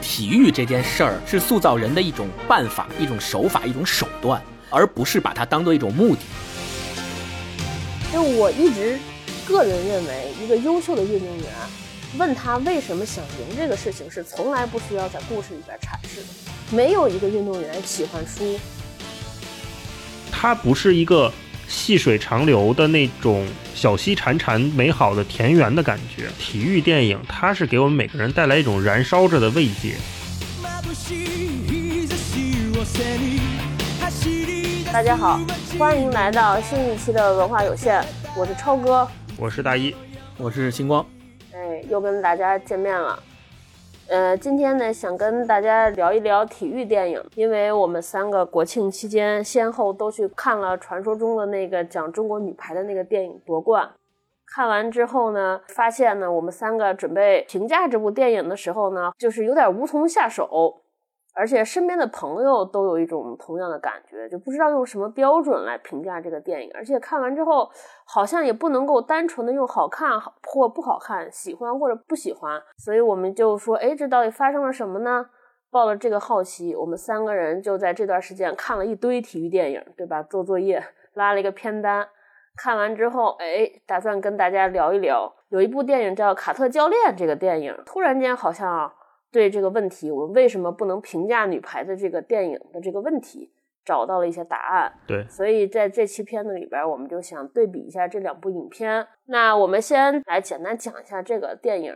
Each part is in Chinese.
体育这件事儿是塑造人的一种办法、一种手法、一种手段，而不是把它当做一种目的。就我一直个人认为，一个优秀的运动员，问他为什么想赢这个事情，是从来不需要在故事里边阐释的。没有一个运动员喜欢输，他不是一个细水长流的那种小溪潺潺美好的田园的感觉。体育电影，它是给我们每个人带来一种燃烧着的慰藉。大家好，欢迎来到新一期的文化有限，我是超哥，我是大一，我是星光，哎，又跟大家见面了。呃，今天呢，想跟大家聊一聊体育电影，因为我们三个国庆期间先后都去看了传说中的那个讲中国女排的那个电影《夺冠》。看完之后呢，发现呢，我们三个准备评价这部电影的时候呢，就是有点无从下手。而且身边的朋友都有一种同样的感觉，就不知道用什么标准来评价这个电影。而且看完之后，好像也不能够单纯的用好看或不好看、喜欢或者不喜欢。所以我们就说，哎，这到底发生了什么呢？抱了这个好奇，我们三个人就在这段时间看了一堆体育电影，对吧？做作业拉了一个片单，看完之后，哎，打算跟大家聊一聊。有一部电影叫《卡特教练》，这个电影突然间好像。对这个问题，我们为什么不能评价女排的这个电影的这个问题，找到了一些答案。对，所以在这期片子里边，我们就想对比一下这两部影片。那我们先来简单讲一下这个电影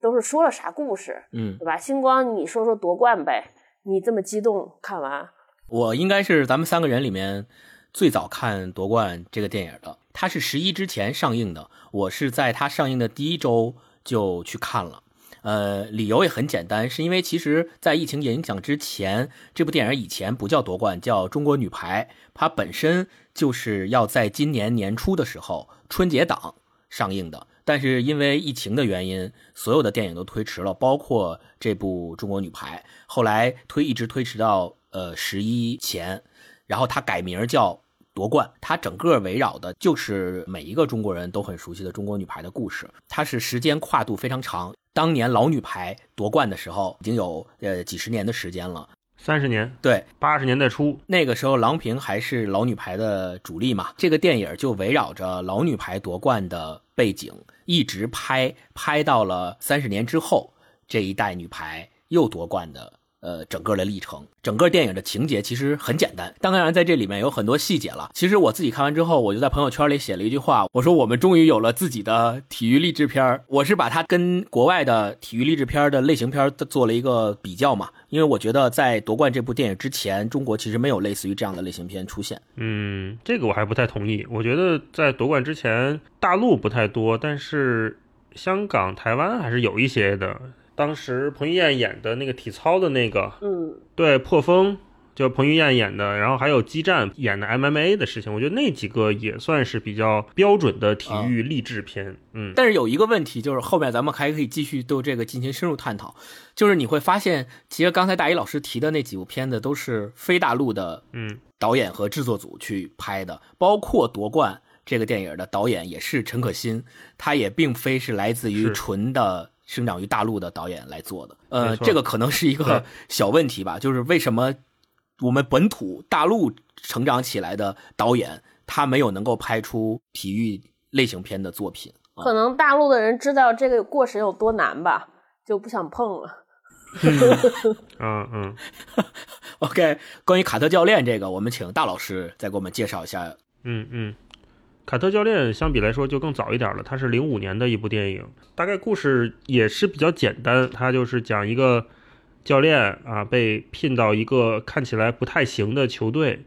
都是说了啥故事，嗯，对吧？星光，你说说夺冠呗？你这么激动，看完？我应该是咱们三个人里面最早看夺冠这个电影的。它是十一之前上映的，我是在它上映的第一周就去看了。呃，理由也很简单，是因为其实，在疫情影响之前，这部电影以前不叫夺冠，叫中国女排。它本身就是要在今年年初的时候春节档上映的，但是因为疫情的原因，所有的电影都推迟了，包括这部中国女排。后来推一直推迟到呃十一前，然后它改名叫夺冠。它整个围绕的就是每一个中国人都很熟悉的中国女排的故事。它是时间跨度非常长。当年老女排夺冠的时候，已经有呃几十年的时间了，三十年。对，八十年代初，那个时候郎平还是老女排的主力嘛。这个电影就围绕着老女排夺冠的背景，一直拍拍到了三十年之后，这一代女排又夺冠的。呃，整个的历程，整个电影的情节其实很简单，当然在这里面有很多细节了。其实我自己看完之后，我就在朋友圈里写了一句话，我说我们终于有了自己的体育励志片儿我是把它跟国外的体育励志片的类型片做了一个比较嘛，因为我觉得在夺冠这部电影之前，中国其实没有类似于这样的类型片出现。嗯，这个我还不太同意。我觉得在夺冠之前，大陆不太多，但是香港、台湾还是有一些的。当时彭于晏演的那个体操的那个，嗯，对，破风，就彭于晏演的，然后还有激战演的 MMA 的事情，我觉得那几个也算是比较标准的体育励志片，嗯。但是有一个问题，就是后面咱们还可以继续对这个进行深入探讨，就是你会发现，其实刚才大一老师提的那几部片子都是非大陆的，嗯，导演和制作组去拍的，包括夺冠这个电影的导演也是陈可辛，他也并非是来自于纯的。生长于大陆的导演来做的，呃，这个可能是一个小问题吧，就是为什么我们本土大陆成长起来的导演，他没有能够拍出体育类型片的作品？可能大陆的人知道这个过程有多难吧，就不想碰了。嗯嗯。OK，关于卡特教练这个，我们请大老师再给我们介绍一下。嗯嗯。卡特教练相比来说就更早一点了，他是零五年的一部电影，大概故事也是比较简单，他就是讲一个教练啊被聘到一个看起来不太行的球队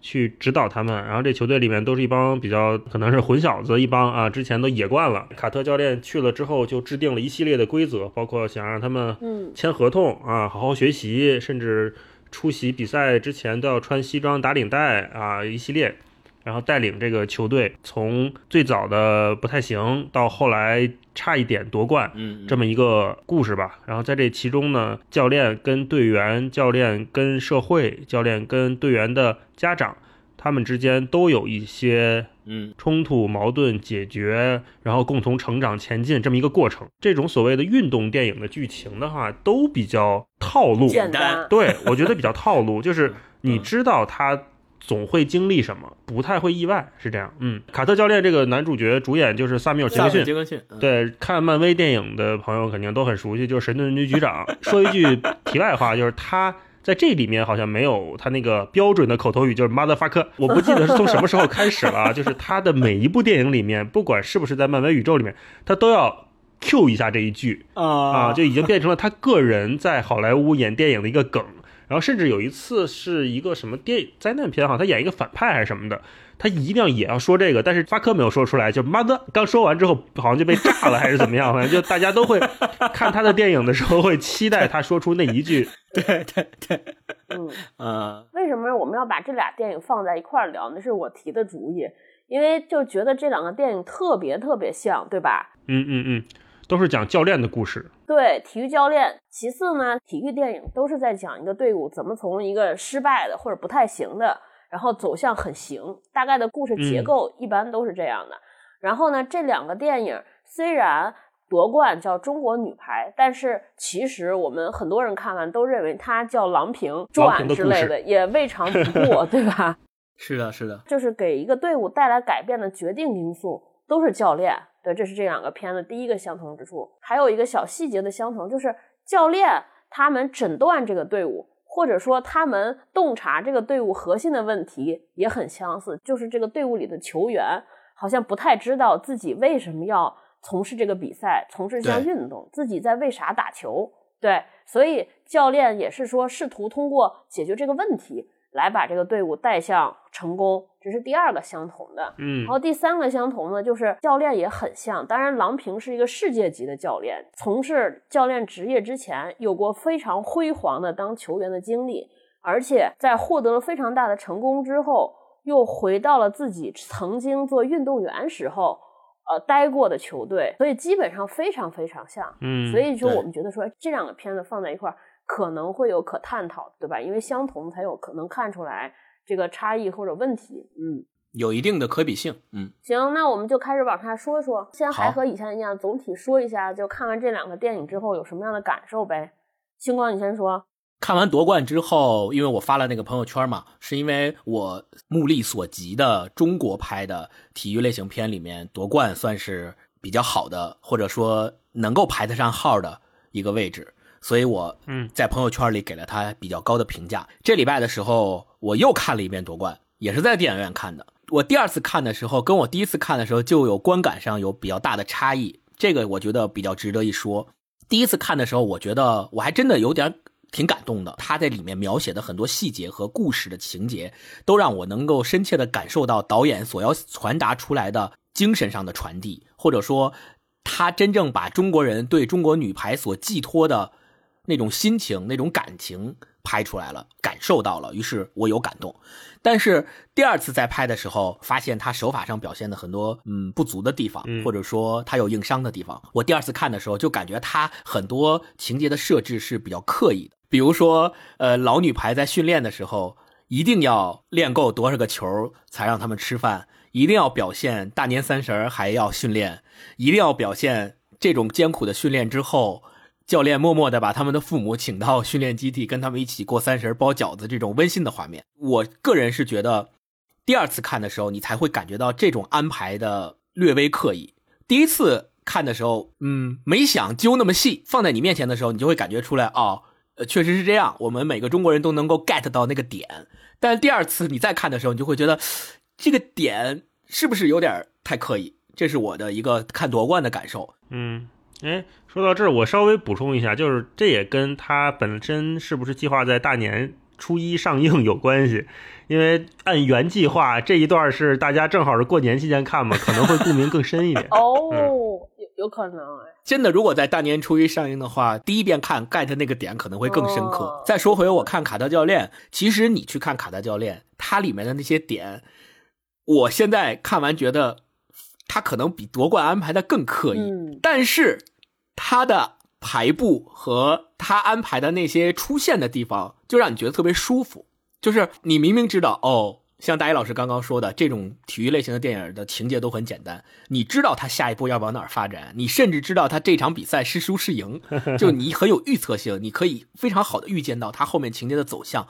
去指导他们，然后这球队里面都是一帮比较可能是混小子一帮啊，之前都野惯了。卡特教练去了之后就制定了一系列的规则，包括想让他们签合同啊，好好学习，甚至出席比赛之前都要穿西装打领带啊，一系列。然后带领这个球队从最早的不太行，到后来差一点夺冠，嗯，这么一个故事吧。然后在这其中呢，教练跟队员、教练跟社会、教练跟队员的家长他们之间都有一些嗯冲突、矛盾解决，然后共同成长前进这么一个过程。这种所谓的运动电影的剧情的话，都比较套路。简单对，我觉得比较套路，就是你知道他总会经历什么，不太会意外，是这样。嗯，卡特教练这个男主角主演就是萨米尔·杰克逊。杰克逊，嗯，对，看漫威电影的朋友肯定都很熟悉，就是神盾局局长。说一句题外话，就是他在这里面好像没有他那个标准的口头语，就是 motherfucker。我不记得是从什么时候开始了啊，就是他的每一部电影里面，不管是不是在漫威宇宙里面，他都要 Q 一下这一句啊，啊就已经变成了他个人在好莱坞演电影的一个梗。然后甚至有一次是一个什么电灾难片哈，他演一个反派还是什么的，他一定要也要说这个，但是发科没有说出来，就 mother 刚说完之后好像就被炸了还是怎么样，反正就大家都会看他的电影的时候会期待他说出那一句。对 对对，嗯，呃，为什么我们要把这俩电影放在一块儿聊？那是我提的主意，因为就觉得这两个电影特别特别像，对吧？嗯嗯嗯，都是讲教练的故事。对，体育教练。其次呢，体育电影都是在讲一个队伍怎么从一个失败的或者不太行的，然后走向很行。大概的故事结构一般都是这样的。然后呢，这两个电影虽然夺冠叫中国女排，但是其实我们很多人看完都认为它叫《郎平郎传之类的，也未尝不过，对吧？是的，是的，就是给一个队伍带来改变的决定因素都是教练。对，这是这两个片子第一个相同之处。还有一个小细节的相同，就是教练他们诊断这个队伍，或者说他们洞察这个队伍核心的问题也很相似。就是这个队伍里的球员好像不太知道自己为什么要从事这个比赛，从事这项运动，自己在为啥打球。对，所以教练也是说试图通过解决这个问题来把这个队伍带向成功，这是第二个相同的。嗯然后第三个相同呢，就是教练也很像。当然，郎平是一个世界级的教练，从事教练职业之前有过非常辉煌的当球员的经历，而且在获得了非常大的成功之后，又回到了自己曾经做运动员时候呃待过的球队，所以基本上非常非常像。嗯，所以说我们觉得说这两个片子放在一块儿可能会有可探讨，对吧？因为相同才有可能看出来这个差异或者问题。嗯。有一定的可比性，嗯，行，那我们就开始往下说说。先还和以前一样，总体说一下，就看完这两个电影之后有什么样的感受呗。星光，你先说。看完夺冠之后，因为我发了那个朋友圈嘛，是因为我目力所及的中国拍的体育类型片里面，夺冠算是比较好的，或者说能够排得上号的一个位置，所以我嗯在朋友圈里给了他比较高的评价。这礼拜的时候，我又看了一遍夺冠，也是在电影院看的。我第二次看的时候，跟我第一次看的时候就有观感上有比较大的差异，这个我觉得比较值得一说。第一次看的时候，我觉得我还真的有点挺感动的。他在里面描写的很多细节和故事的情节，都让我能够深切的感受到导演所要传达出来的精神上的传递，或者说他真正把中国人对中国女排所寄托的那种心情、那种感情拍出来了，感受到了，于是我有感动。但是第二次再拍的时候，发现他手法上表现的很多嗯不足的地方，嗯或者说他有硬伤的地方。我第二次看的时候，就感觉他很多情节的设置是比较刻意的，比如说呃老女排在训练的时候，一定要练够多少个球才让他们吃饭，一定要表现大年三十儿还要训练，一定要表现这种艰苦的训练之后。教练默默的把他们的父母请到训练基地，跟他们一起过三十包饺子，这种温馨的画面，我个人是觉得，第二次看的时候，你才会感觉到这种安排的略微刻意。第一次看的时候，嗯，没想揪那么细，放在你面前的时候，你就会感觉出来，哦，呃，确实是这样，我们每个中国人都能够 get 到那个点。但第二次你再看的时候，你就会觉得这个点是不是有点太刻意？这是我的一个看夺冠的感受。嗯，哎，说到这儿，我稍微补充一下，就是这也跟他本身是不是计划在大年初一上映有关系。因为按原计划，这一段是大家正好是过年期间看嘛，可能会共鸣更深一点。哦，有有可能哎。真的，如果在大年初一上映的话，第一遍看 get 那个点可能会更深刻。哦再说回我看卡特教练，其实你去看卡特教练，它里面的那些点，我现在看完觉得他可能比夺冠安排的更刻意，嗯但是他的排布和他安排的那些出现的地方，就让你觉得特别舒服。就是你明明知道哦，像大一老师刚刚说的，这种体育类型的电影的情节都很简单，你知道他下一步要往哪儿发展，你甚至知道他这场比赛是输是赢，就你很有预测性，你可以非常好的预见到他后面情节的走向，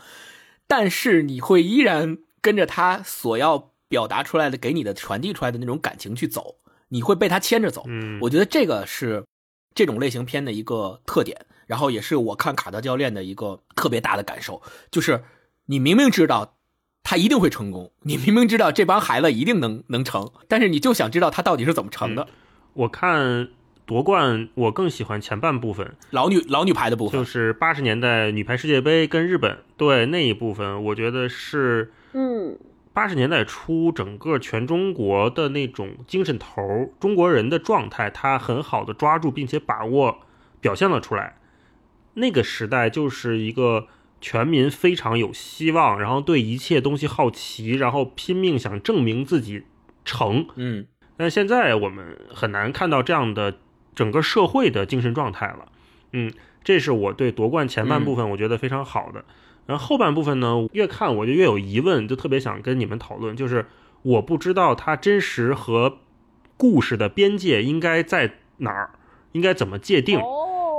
但是你会依然跟着他所要表达出来的、给你的传递出来的那种感情去走，你会被他牵着走。嗯，我觉得这个是这种类型片的一个特点，然后也是我看卡特教练的一个特别大的感受，就是你明明知道。他一定会成功。你明明知道这帮孩子一定能能成，但是你就想知道他到底是怎么成的。我看夺冠，我更喜欢前半部分，老女老女排的部分，就是八十年代女排世界杯跟日本对那一部分，我觉得是嗯，八十年代初整个全中国的那种精神头，中国人的状态，他很好的抓住并且把握表现了出来。那个时代就是一个。全民非常有希望，然后对一切东西好奇，然后拼命想证明自己成。嗯，但现在我们很难看到这样的整个社会的精神状态了。嗯，这是我对夺冠前半部分我觉得非常好的。然后后半部分呢，越看我就越有疑问，就特别想跟你们讨论，就是我不知道它真实和故事的边界应该在哪儿，应该怎么界定？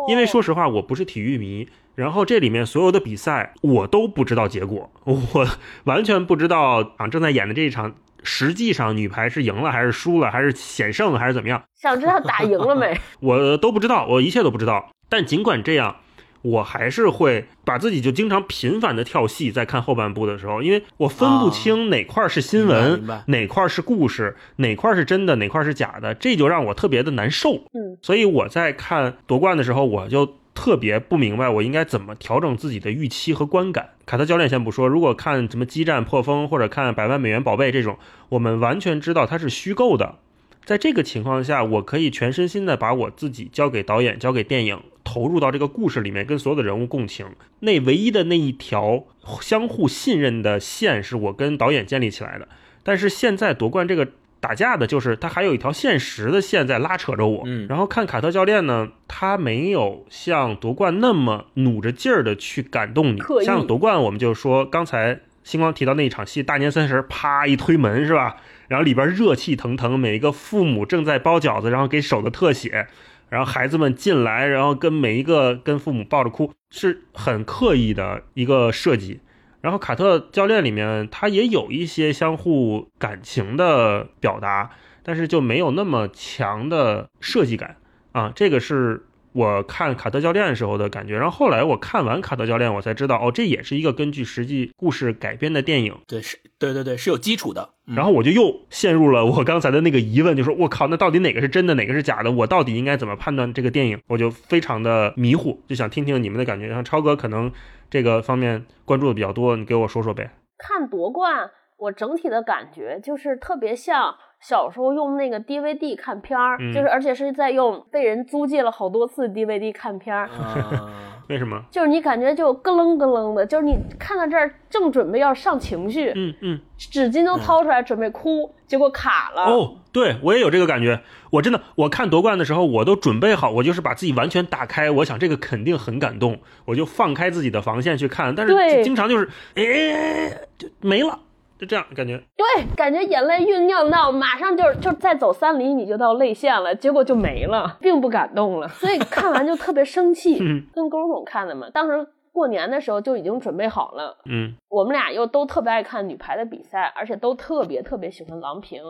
因为说实话，我不是体育迷。然后这里面所有的比赛我都不知道结果，我完全不知道啊正在演的这一场，实际上女排是赢了还是输了，还是险胜还是怎么样？想知道打赢了没？我都不知道，我一切都不知道。但尽管这样，我还是会把自己就经常频繁的跳戏，在看后半部的时候，因为我分不清哪块是新闻，哪块是故事，哪块是真的，哪块是假的，这就让我特别的难受。嗯，所以我在看夺冠的时候，我就。特别不明白我应该怎么调整自己的预期和观感。卡特教练先不说，如果看什么激战破风或者看百万美元宝贝这种，我们完全知道它是虚构的。在这个情况下，我可以全身心的把我自己交给导演，交给电影，投入到这个故事里面，跟所有的人物共情。那唯一的那一条相互信任的线，是我跟导演建立起来的。但是现在夺冠这个。打架的就是他，还有一条现实的线在拉扯着我。嗯，然后看卡特教练呢，他没有像夺冠那么努着劲儿的去感动你。像夺冠，我们就说刚才星光提到那一场戏，大年三十啪一推门是吧？然后里边热气腾腾，每一个父母正在包饺子，然后给手的特写，然后孩子们进来，然后跟每一个跟父母抱着哭，是很刻意的一个设计。然后卡特教练里面，他也有一些相互感情的表达，但是就没有那么强的设计感啊。这个是我看卡特教练时候的感觉。然后后来我看完卡特教练，我才知道哦，这也是一个根据实际故事改编的电影。对，是，对对对，是有基础的。然后我就又陷入了我刚才的那个疑问，就说我靠，那到底哪个是真的，哪个是假的？我到底应该怎么判断这个电影？我就非常的迷糊，就想听听你们的感觉。然后超哥可能。这个方面关注的比较多，你给我说说呗。看夺冠，我整体的感觉就是特别像小时候用那个 DVD 看片儿，就是而且是在用被人租借了好多次 DVD 看片儿。为什么？就是你感觉就咯楞咯楞的，就是你看到这儿正准备要上情绪，嗯嗯，纸巾都掏出来准备哭，结果卡了。哦，对我也有这个感觉。我真的，我看夺冠的时候，我都准备好，我就是把自己完全打开，我想这个肯定很感动，我就放开自己的防线去看。但是经常就是，哎，就没了。就这样感觉，对，感觉眼泪酝酿到马上就就再走三里你就到泪腺了，结果就没了，并不感动了，所以看完就特别生气。跟勾总看的嘛，当时过年的时候就已经准备好了。嗯，我们俩又都特别爱看女排的比赛，而且都特别特别喜欢郎平。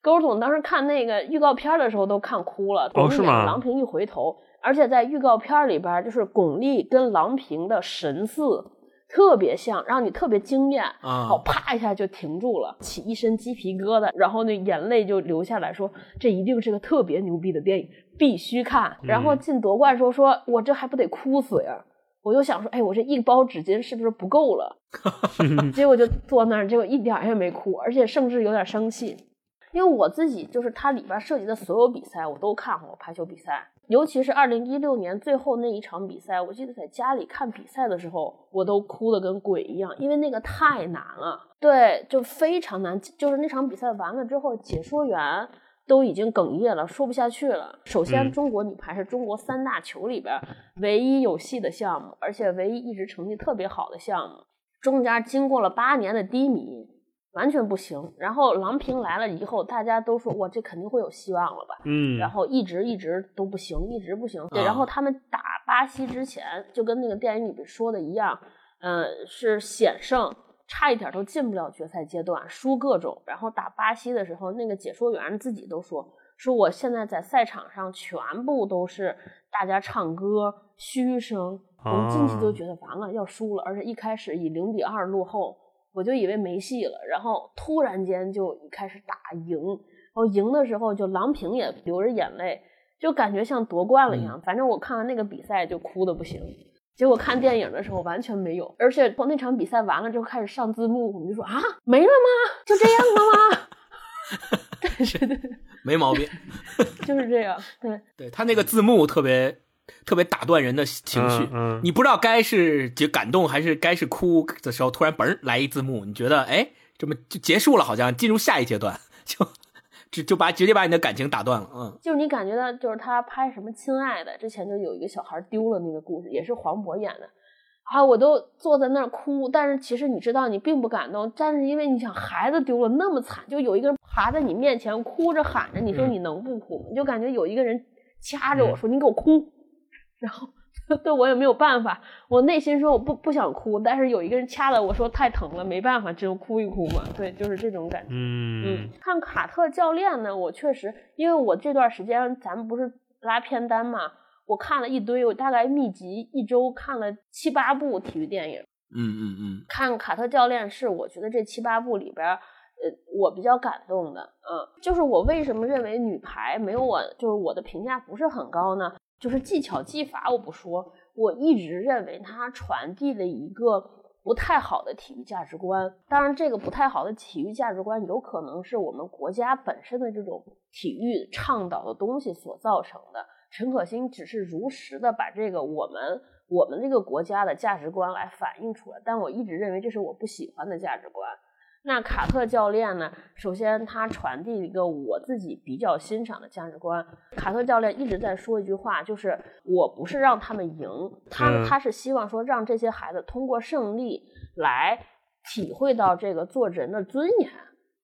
勾总当时看那个预告片的时候都看哭了。哦，是吗？郎平一回头，而且在预告片里边就是巩俐跟郎平的神似。特别像，让你特别惊艳啊！好，啪一下就停住了，起一身鸡皮疙瘩，然后那眼泪就流下来，说这一定是个特别牛逼的电影，必须看。然后进夺冠时候，说我这还不得哭死呀？我就想说，哎，我这一包纸巾是不是不够了？结果就坐那儿，结果一点也没哭，而且甚至有点生气，因为我自己就是它里边涉及的所有比赛我都看过，排球比赛。尤其是二零一六年最后那一场比赛，我记得在家里看比赛的时候，我都哭得跟鬼一样，因为那个太难了。对，就非常难。就是那场比赛完了之后，解说员都已经哽咽了，说不下去了。首先，中国女排是中国三大球里边唯一有戏的项目，而且唯一一直成绩特别好的项目。中间经过了八年的低迷，完全不行。然后郎平来了以后，大家都说哇，这肯定会有希望了吧？嗯，然后一直一直都不行，一直不行。对，啊然后他们打巴西之前，就跟那个电影里面说的一样，呃，是险胜，差一点都进不了决赛阶段，输各种。然后打巴西的时候，那个解说员自己都说，说我现在在赛场上全部都是大家唱歌嘘声，我们进去就觉得完了要输了，而且一开始以零比二落后，我就以为没戏了，然后突然间就开始打赢。然后赢的时候，就郎平也流着眼泪，就感觉像夺冠了一样。反正我看完那个比赛就哭的不行，结果看电影的时候完全没有。而且从那场比赛完了之后开始上字幕，我们就说啊，没了吗？就这样了吗？对 对对，没毛病。就是这样。对，对他那个字幕特别特别打断人的情绪，嗯嗯你不知道该是就感动还是该是哭的时候，突然嘣来一字幕，你觉得哎，这么就结束了，好像进入下一阶段，就就就把直接把你的感情打断了，嗯。就是你感觉到，就是他拍什么《亲爱的》之前就有一个小孩丢了那个故事，也是黄渤演的。啊，我都坐在那儿哭，但是其实你知道你并不感动，但是因为你想孩子丢了那么惨，就有一个人爬在你面前哭着喊着，你说你能不哭吗？你就感觉有一个人掐着我说你给我哭，然后对我也没有办法，我内心说我不不想哭，但是有一个人掐了我说太疼了，没办法，只有哭一哭嘛。对，就是这种感觉。嗯看卡特教练呢，我确实，因为我这段时间咱们不是拉片单嘛，我看了一堆，我大概密集一周看了七八部体育电影。嗯嗯嗯，看卡特教练是我觉得这七八部里边儿，呃，我比较感动的，嗯，就是我为什么认为女排没有我，就是我的评价不是很高呢？就是技巧技法我不说，我一直认为它传递了一个不太好的体育价值观。当然，这个不太好的体育价值观有可能是我们国家本身的这种体育倡导的东西所造成的。陈可辛只是如实的把这个我们我们这个国家的价值观来反映出来，但我一直认为这是我不喜欢的价值观。那卡特教练呢？首先他传递一个我自己比较欣赏的价值观。卡特教练一直在说一句话，就是我不是让他们赢，他嗯他是希望说让这些孩子通过胜利来体会到这个做人的尊严，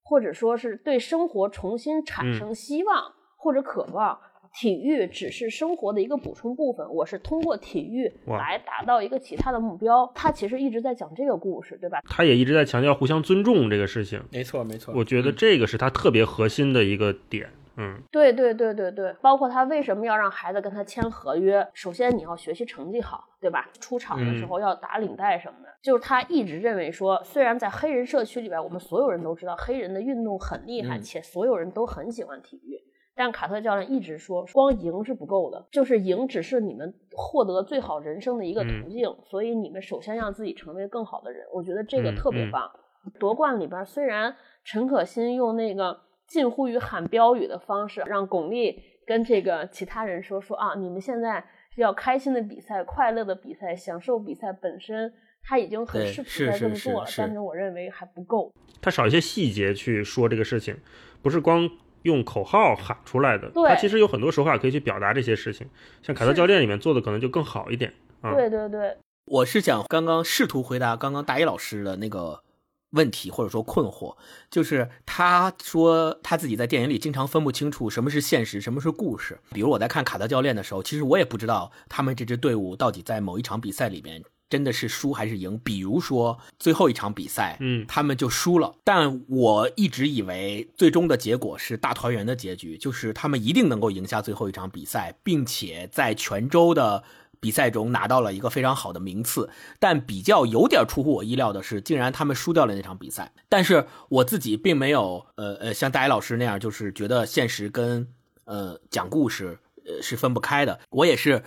或者说是对生活重新产生希望或者渴望。体育只是生活的一个补充部分，我是通过体育来达到一个其他的目标。他其实一直在讲这个故事，对吧？他也一直在强调互相尊重这个事情，没错没错。我觉得这个是他特别核心的一个点。嗯对对对对对，包括他为什么要让孩子跟他签合约？首先你要学习成绩好，对吧？出场的时候要打领带什么的。就是他一直认为说，虽然在黑人社区里边，我们所有人都知道黑人的运动很厉害，嗯且所有人都很喜欢体育。但卡特教练一直说，光赢是不够的，就是赢只是你们获得最好人生的一个途径，所以你们首先让自己成为更好的人。我觉得这个特别棒。夺冠里边，虽然陈可辛用那个近乎于喊标语的方式，让巩俐跟这个其他人说说啊，你们现在要开心的比赛、快乐的比赛、享受比赛本身，他已经很对试图在这么做了，是是是是但是我认为还不够。他少一些细节去说这个事情，不是光用口号喊出来的。对他其实有很多手法可以去表达这些事情，像凯特教练里面做的可能就更好一点。啊对对对，我是想刚刚试图回答刚刚大一老师的那个问题或者说困惑，就是他说他自己在电影里经常分不清楚什么是现实，什么是故事。比如我在看卡特教练的时候，其实我也不知道他们这支队伍到底在某一场比赛里边真的是输还是赢。比如说最后一场比赛，嗯他们就输了，但我一直以为最终的结果是大团圆的结局，就是他们一定能够赢下最后一场比赛，并且在泉州的比赛中拿到了一个非常好的名次。但比较有点出乎我意料的是，竟然他们输掉了那场比赛。但是我自己并没有呃呃像大一老师那样，就是觉得现实跟呃讲故事呃是分不开的。我也是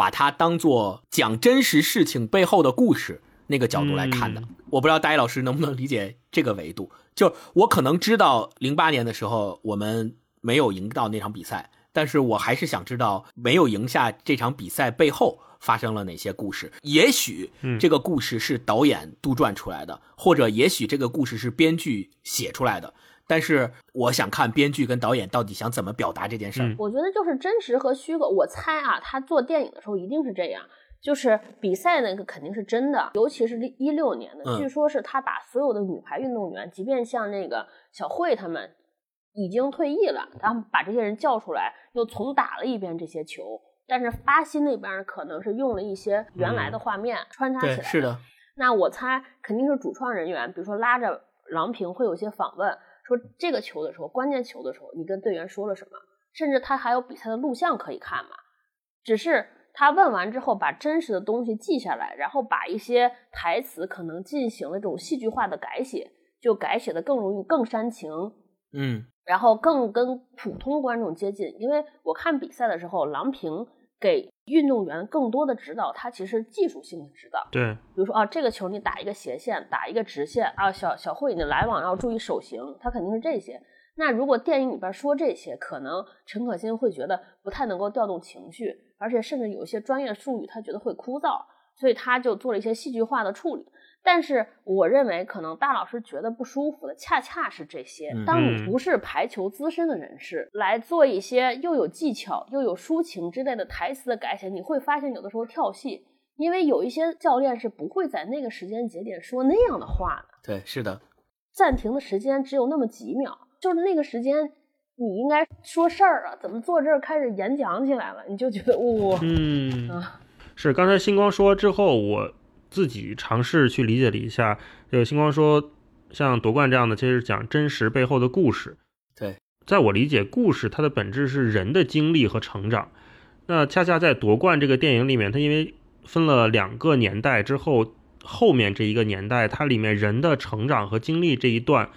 把它当做讲真实事情背后的故事那个角度来看的。嗯我不知道大一老师能不能理解这个维度。就我可能知道零八年的时候我们没有赢到那场比赛，但是我还是想知道没有赢下这场比赛背后发生了哪些故事。也许这个故事是导演杜撰出来的，或者也许这个故事是编剧写出来的。但是我想看编剧跟导演到底想怎么表达这件事儿。嗯我觉得就是真实和虚构。我猜啊，他做电影的时候一定是这样，就是比赛那个肯定是真的，尤其是一六年的，嗯据说是他把所有的女排运动员，即便像那个小慧他们已经退役了，他们把这些人叫出来，又重打了一遍这些球。但是巴西那边可能是用了一些原来的画面、穿插起来对，是的，那我猜肯定是主创人员，比如说拉着郎平会有些访问，说这个球的时候，关键球的时候，你跟队员说了什么，甚至他还有比赛的录像可以看嘛。只是他问完之后，把真实的东西记下来，然后把一些台词可能进行了这种戏剧化的改写，就改写的更容易、更煽情，嗯然后更跟普通观众接近。因为我看比赛的时候，郎平给运动员更多的指导，他其实技术性的指导。对，比如说啊，这个球你打一个斜线，打一个直线啊，小小慧你来往要注意手型，他肯定是这些。那如果电影里边说这些，可能陈可辛会觉得不太能够调动情绪，而且甚至有一些专业术语他觉得会枯燥，所以他就做了一些戏剧化的处理。但是我认为，可能大老师觉得不舒服的，恰恰是这些嗯。当你不是排球资深的人士，来做一些又有技巧又有抒情之类的台词的改写，你会发现有的时候跳戏，因为有一些教练是不会在那个时间节点说那样的话的。对，是的，暂停的时间只有那么几秒，就是那个时间，你应该说事儿啊，怎么坐这儿开始演讲起来了？你就觉得哇、嗯啊，是刚才星光说之后，我自己尝试去理解了一下。这个星光说，像夺冠这样的，其实讲真实背后的故事。对，在我理解，故事它的本质是人的经历和成长。那恰恰在夺冠这个电影里面，它因为分了两个年代之后，后面这一个年代，它里面人的成长和经历这一段，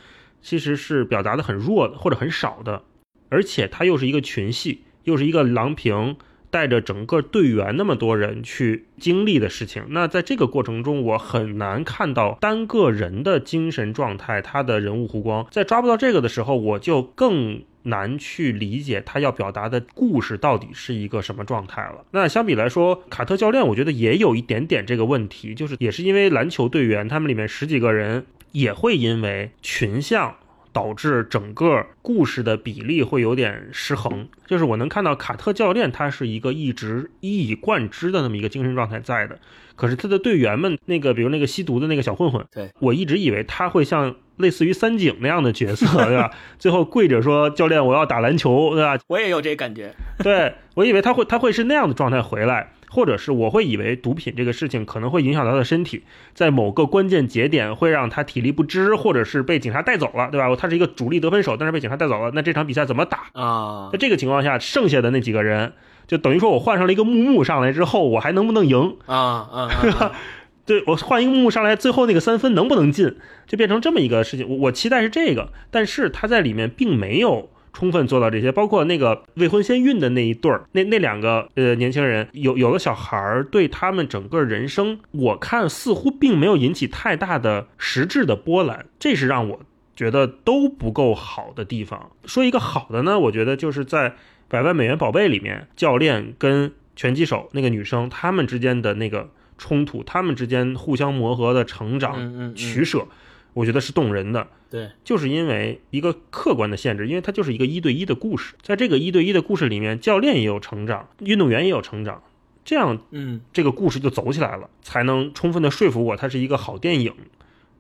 其实是表达的很弱的或者很少的，而且它又是一个群戏，又是一个郎平带着整个队员那么多人去经历的事情。那在这个过程中，我很难看到单个人的精神状态，他的人物弧光。在抓不到这个的时候，我就更难去理解他要表达的故事到底是一个什么状态了。那相比来说，卡特教练我觉得也有一点点这个问题，就是也是因为篮球队员他们里面十几个人也会因为群像。导致整个故事的比例会有点失衡，就是我能看到卡特教练他是一个一直一以贯之的那么一个精神状态在的，可是他的队员们那个比如那个吸毒的那个小混混，对我一直以为他会像类似于三井那样的角色，对吧？最后跪着说教练我要打篮球，对吧？我也有这感觉。对我以为他会他会是那样的状态回来，或者是我会以为毒品这个事情可能会影响到他的身体，在某个关键节点会让他体力不支，或者是被警察带走了，对吧？他是一个主力得分手，但是被警察带走了，那这场比赛怎么打？啊在，这个情况下，剩下的那几个人就等于说我换上了一个木木上来之后，我还能不能赢？啊啊啊！对我换一个木木上来，最后那个三分能不能进，就变成这么一个事情。我我期待是这个，但是他在里面并没有充分做到这些，包括那个未婚先孕的那一对儿，那那两个呃年轻人，有有的小孩儿对他们整个人生，我看似乎并没有引起太大的实质的波澜，这是让我觉得都不够好的地方。说一个好的呢，我觉得就是在《百万美元宝贝》里面，教练跟拳击手那个女生他们之间的那个冲突，他们之间互相磨合的成长、取舍，我觉得是动人的。对，就是因为一个客观的限制，因为它就是一个一对一的故事，在这个一对一的故事里面，教练也有成长，运动员也有成长，这样嗯。这个故事就走起来了，才能充分的说服我它是一个好电影，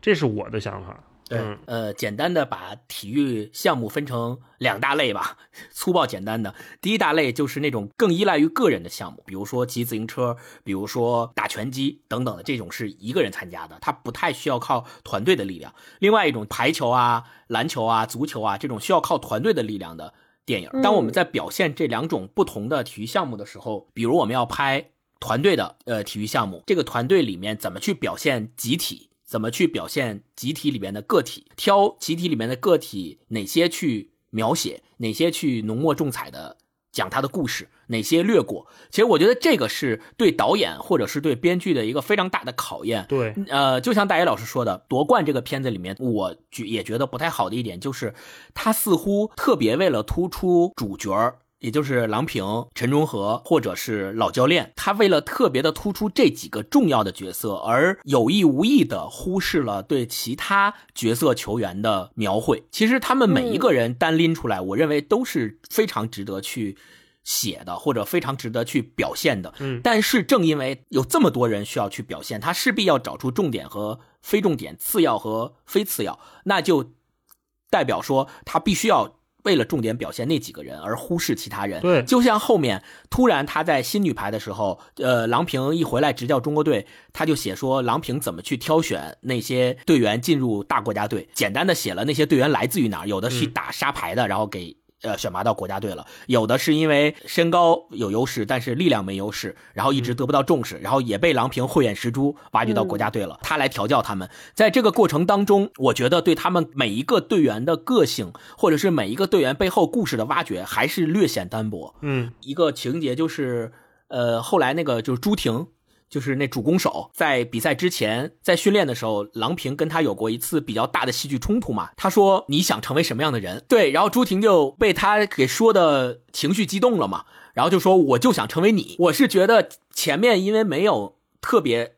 这是我的想法。对嗯，呃，简单的把体育项目分成两大类吧，粗暴简单的。第一大类就是那种更依赖于个人的项目，比如说骑自行车，比如说打拳击等等的，这种是一个人参加的，他不太需要靠团队的力量。另外一种排球啊、篮球啊、足球啊这种需要靠团队的力量的电影，当我们在表现这两种不同的体育项目的时候，比如我们要拍团队的呃体育项目，这个团队里面怎么去表现集体？怎么去表现集体里面的个体？挑集体里面的个体，哪些去描写，哪些去浓墨重彩的讲他的故事，哪些略过？其实我觉得这个是对导演或者是对编剧的一个非常大的考验。对，呃，就像大野老师说的，夺冠这个片子里面，我觉也觉得不太好的一点就是，他似乎特别为了突出主角儿也就是郎平、陈忠和或者是老教练，他为了特别的突出这几个重要的角色，而有意无意的忽视了对其他角色球员的描绘。其实他们每一个人单拎出来，我认为都是非常值得去写的，或者非常值得去表现的。嗯但是正因为有这么多人需要去表现，他势必要找出重点和非重点、次要和非次要，那就代表说他必须要。为了重点表现那几个人而忽视其他人，对就像后面突然他在新女排的时候，呃，郎平一回来执教中国队，他就写说郎平怎么去挑选那些队员进入大国家队，简单的写了那些队员来自于哪儿，有的是打沙排的，然后给。呃，选拔到国家队了，有的是因为身高有优势，但是力量没优势，然后一直得不到重视，然后也被郎平慧眼识珠挖掘到国家队了，他来调教他们。在这个过程当中，我觉得对他们每一个队员的个性，或者是每一个队员背后故事的挖掘，还是略显单薄。嗯一个情节就是，呃，后来那个就是朱婷，就是那主攻手，在比赛之前，在训练的时候，郎平跟他有过一次比较大的戏剧冲突嘛。他说你想成为什么样的人？对，然后朱婷就被他给说的情绪激动了嘛，然后就说我就想成为你。我是觉得前面因为没有特别。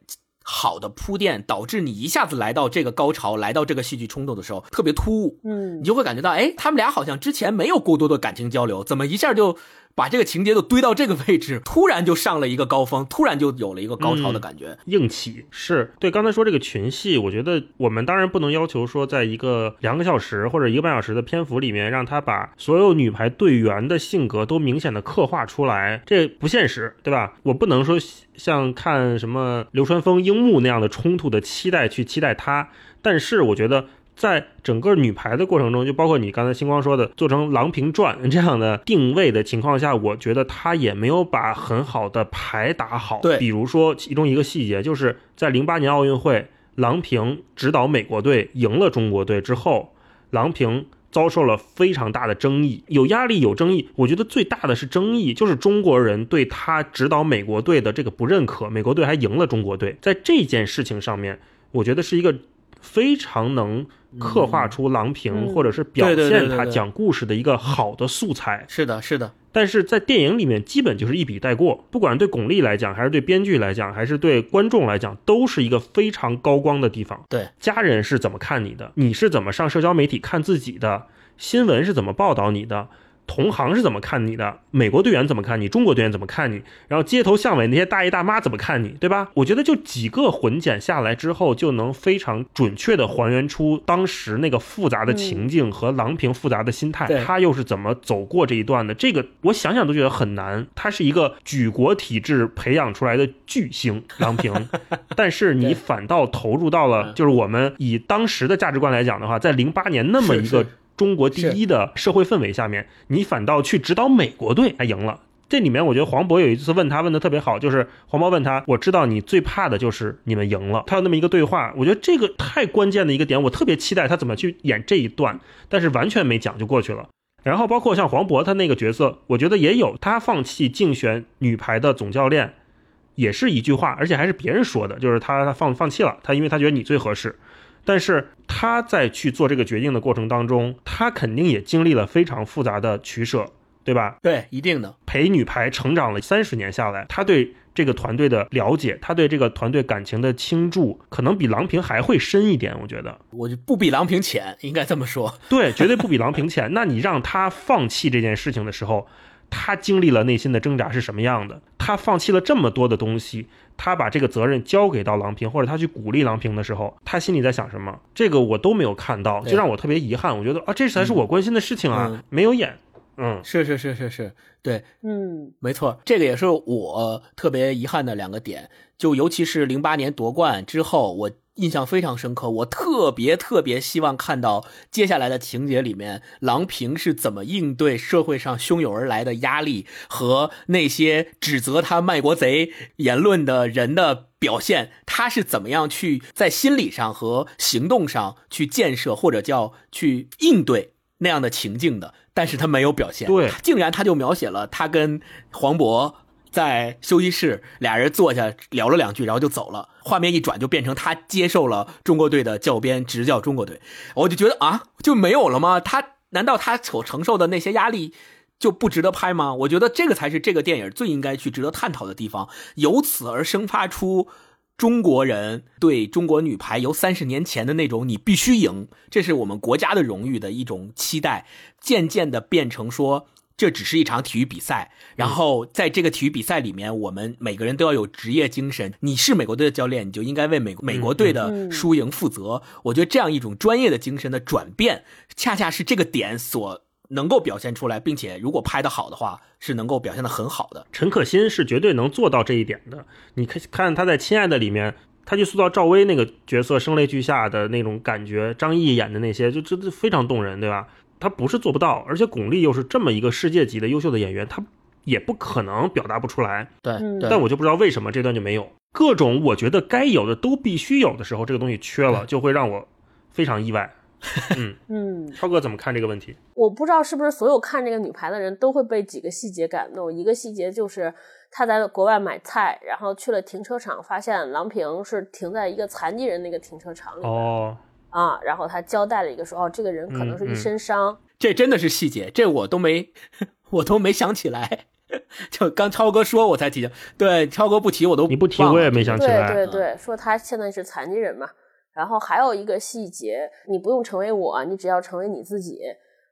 好的铺垫导致你一下子来到这个高潮，来到这个戏剧冲突的时候特别突兀，嗯你就会感觉到，哎，他们俩好像之前没有过多的感情交流，怎么一下就把这个情节都堆到这个位置，突然就上了一个高峰，突然就有了一个高潮的感觉。硬起是对。刚才说这个群戏，我觉得我们当然不能要求说，在一个两个小时或者一个半小时的篇幅里面，让他把所有女排队员的性格都明显的刻画出来，这不现实，对吧？我不能说像看什么流川枫、樱木那样的冲突的期待去期待他，但是我觉得。在整个女排的过程中，就包括你刚才星光说的做成《郎平传》这样的定位的情况下，我觉得他也没有把很好的牌打好。对比如说其中一个细节，就是在零八年奥运会，郎平指导美国队赢了中国队之后，郎平遭受了非常大的争议，有压力有争议。我觉得最大的是争议，就是中国人对他指导美国队的这个不认可。美国队还赢了中国队，在这件事情上面，我觉得是一个非常能刻画出郎平、嗯或者是表现他讲故事的一个好的素材。是的，是的，但是在电影里面，基本就是一笔带过，不管对巩俐来讲，还是对编剧来讲，还是对观众来讲，都是一个非常高光的地方。对，家人是怎么看你的？你是怎么上社交媒体看自己的？新闻是怎么报道你的？同行是怎么看你的？美国队员怎么看你？中国队员怎么看你？然后街头巷尾那些大爷大妈怎么看你？对吧？我觉得就几个混剪下来之后，就能非常准确的还原出当时那个复杂的情境和郎平复杂的心态，对他又是怎么走过这一段的？这个我想想都觉得很难。他是一个举国体制培养出来的巨星 郎平，但是你反倒投入到了，嗯就是我们以当时的价值观来讲的话，在零八年那么一个是中国第一的社会氛围下面，你反倒去指导美国队，还赢了。这里面我觉得黄渤有一次问他问的特别好，就是黄渤问他，我知道你最怕的就是你们赢了。他有那么一个对话，我觉得这个太关键的一个点，我特别期待他怎么去演这一段，但是完全没讲就过去了。然后包括像黄渤他那个角色，我觉得也有他放弃竞选女排的总教练，也是一句话，而且还是别人说的，就是他他放放弃了，他因为他觉得你最合适。但是他在去做这个决定的过程当中，他肯定也经历了非常复杂的取舍，对吧？对，一定的，陪女排成长了三十年下来，他对这个团队的了解，他对这个团队感情的倾注，可能比郎平还会深一点。我觉得，我就不比郎平浅，应该这么说。对，绝对不比郎平浅。那你让他放弃这件事情的时候，他经历了内心的挣扎是什么样的？他放弃了这么多的东西，他把这个责任交给到郎平，或者他去鼓励郎平的时候，他心里在想什么？这个我都没有看到，对就让我特别遗憾。我觉得啊，这才是我关心的事情啊，嗯没有演。嗯，是是是是是，对，嗯没错，这个也是我特别遗憾的两个点，就尤其是零八年夺冠之后，我印象非常深刻。我特别特别希望看到接下来的情节里面，郎平是怎么应对社会上汹涌而来的压力和那些指责他卖国贼言论的人的表现，他是怎么样去在心理上和行动上去建设或者叫去应对那样的情境的。但是他没有表现，对竟然他就描写了他跟黄渤在休息室俩人坐下聊了两句，然后就走了。画面一转就变成他接受了中国队的教鞭，执教中国队。我就觉得啊，就没有了吗？他难道他所承受的那些压力就不值得拍吗？我觉得这个才是这个电影最应该去值得探讨的地方，由此而生发出。中国人对中国女排由三十年前的那种“你必须赢”，这是我们国家的荣誉的一种期待，渐渐的变成说这只是一场体育比赛，然后在这个体育比赛里面，我们每个人都要有职业精神。你是美国队的教练，你就应该为美美国队的输赢负责。我觉得这样一种专业的精神的转变，恰恰是这个点所能够表现出来，并且如果拍得好的话，是能够表现得很好的。陈可辛是绝对能做到这一点的。你看，看他在《亲爱的》里面，他去塑造赵薇那个角色声泪俱下的那种感觉，张译演的那些，就真的非常动人，对吧？他不是做不到，而且巩俐又是这么一个世界级的优秀的演员，他也不可能表达不出来。对，但我就不知道为什么这段就没有。各种我觉得该有的都必须有的时候，这个东西缺了，就会让我非常意外。嗯嗯，超哥怎么看这个问题？我不知道是不是所有看这个女排的人都会被几个细节感动。一个细节就是他在国外买菜，然后去了停车场，发现郎平是停在一个残疾人那个停车场里。哦。啊，然后他交代了一个说，哦，这个人可能是一身伤，这真的是细节，这我都没，我都没想起来，就刚超哥说我才提醒，对，超哥不提我都你不提我也没想起来，对对对，说他现在是残疾人嘛，然后还有一个细节，你不用成为我，你只要成为你自己，